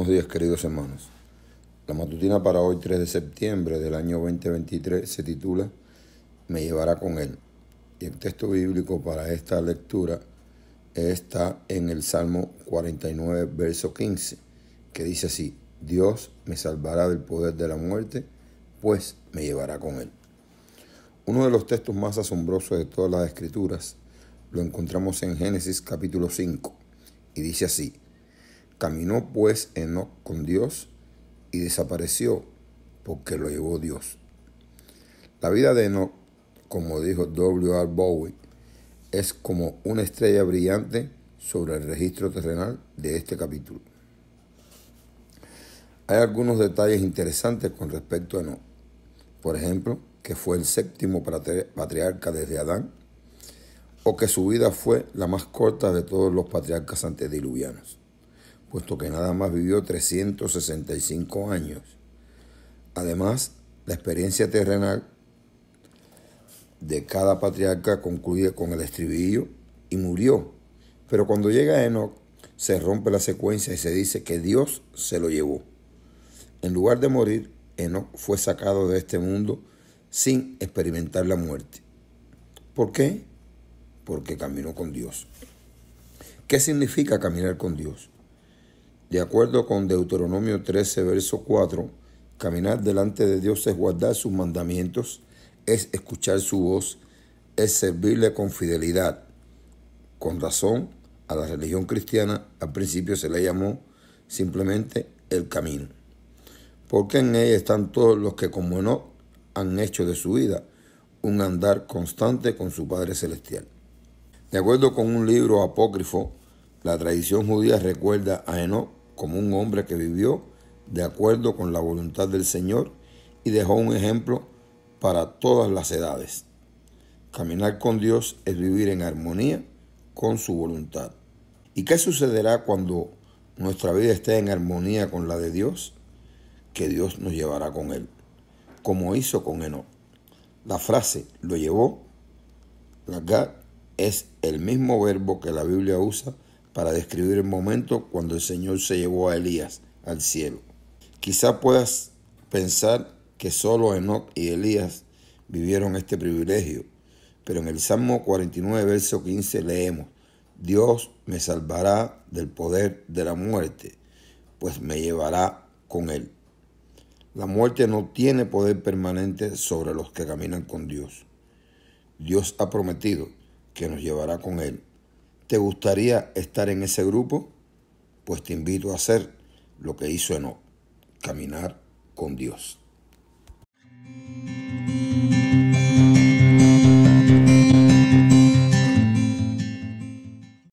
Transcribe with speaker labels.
Speaker 1: Buenos días queridos hermanos. La matutina para hoy 3 de septiembre del año 2023 se titula Me llevará con él. Y el texto bíblico para esta lectura está en el Salmo 49, verso 15, que dice así, Dios me salvará del poder de la muerte, pues me llevará con él. Uno de los textos más asombrosos de todas las escrituras lo encontramos en Génesis capítulo 5 y dice así, Caminó pues Enoch con Dios y desapareció porque lo llevó Dios. La vida de Enoch, como dijo W. R. Bowie, es como una estrella brillante sobre el registro terrenal de este capítulo. Hay algunos detalles interesantes con respecto a Enoch. Por ejemplo, que fue el séptimo patriarca desde Adán, o que su vida fue la más corta de todos los patriarcas antediluvianos puesto que nada más vivió 365 años. Además, la experiencia terrenal de cada patriarca concluye con el estribillo y murió. Pero cuando llega Enoch, se rompe la secuencia y se dice que Dios se lo llevó. En lugar de morir, Enoch fue sacado de este mundo sin experimentar la muerte. ¿Por qué? Porque caminó con Dios. ¿Qué significa caminar con Dios? De acuerdo con Deuteronomio 13, verso 4, caminar delante de Dios es guardar sus mandamientos, es escuchar su voz, es servirle con fidelidad. Con razón, a la religión cristiana al principio se le llamó simplemente el camino. Porque en ella están todos los que como no han hecho de su vida un andar constante con su Padre Celestial. De acuerdo con un libro apócrifo, la tradición judía recuerda a Enoch como un hombre que vivió de acuerdo con la voluntad del Señor y dejó un ejemplo para todas las edades. Caminar con Dios es vivir en armonía con su voluntad. ¿Y qué sucederá cuando nuestra vida esté en armonía con la de Dios? Que Dios nos llevará con Él, como hizo con Enoch. La frase lo llevó, la es el mismo verbo que la Biblia usa para describir el momento cuando el Señor se llevó a Elías al cielo. Quizá puedas pensar que solo Enoch y Elías vivieron este privilegio, pero en el Salmo 49, verso 15 leemos, Dios me salvará del poder de la muerte, pues me llevará con él. La muerte no tiene poder permanente sobre los que caminan con Dios. Dios ha prometido que nos llevará con él ¿Te gustaría estar en ese grupo? Pues te invito a hacer lo que hizo Enoch, caminar con Dios.